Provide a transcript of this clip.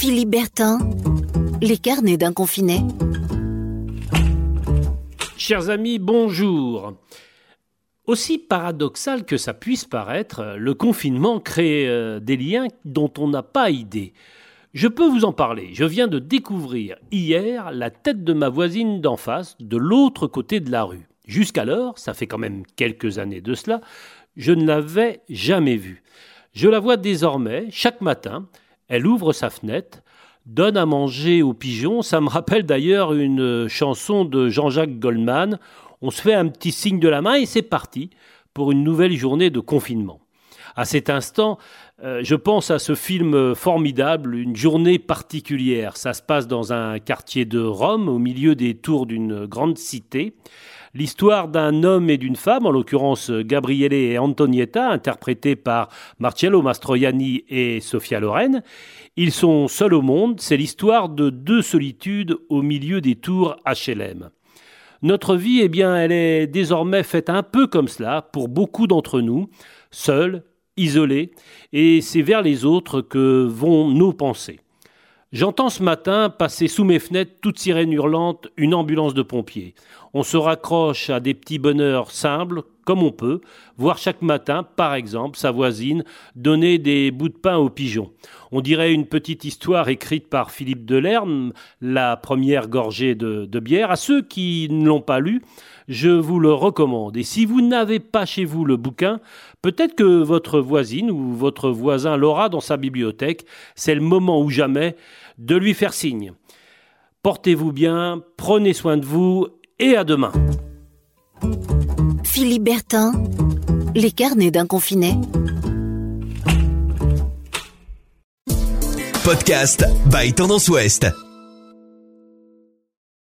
Philippe Bertin, les carnets d'un confiné. Chers amis, bonjour. Aussi paradoxal que ça puisse paraître, le confinement crée euh, des liens dont on n'a pas idée. Je peux vous en parler. Je viens de découvrir hier la tête de ma voisine d'en face, de l'autre côté de la rue. Jusqu'alors, ça fait quand même quelques années de cela, je ne l'avais jamais vue. Je la vois désormais chaque matin. Elle ouvre sa fenêtre, donne à manger aux pigeons. Ça me rappelle d'ailleurs une chanson de Jean-Jacques Goldman. On se fait un petit signe de la main et c'est parti pour une nouvelle journée de confinement. À cet instant, euh, je pense à ce film formidable, Une journée particulière. Ça se passe dans un quartier de Rome, au milieu des tours d'une grande cité. L'histoire d'un homme et d'une femme, en l'occurrence Gabriele et Antonietta, interprétés par Marcello Mastroianni et Sofia Loren. Ils sont seuls au monde, c'est l'histoire de deux solitudes au milieu des tours HLM. Notre vie, eh bien, elle est désormais faite un peu comme cela pour beaucoup d'entre nous, seuls, isolés, et c'est vers les autres que vont nos pensées. J'entends ce matin passer sous mes fenêtres, toute sirène hurlante, une ambulance de pompiers. On se raccroche à des petits bonheurs simples, comme on peut, voir chaque matin, par exemple, sa voisine donner des bouts de pain aux pigeons. On dirait une petite histoire écrite par Philippe Delerme, la première gorgée de, de bière. À ceux qui ne l'ont pas lu, je vous le recommande. Et si vous n'avez pas chez vous le bouquin, peut-être que votre voisine ou votre voisin l'aura dans sa bibliothèque. C'est le moment ou jamais de lui faire signe. Portez-vous bien, prenez soin de vous et à demain. Les carnets d'un confiné. Podcast by Tendance Ouest.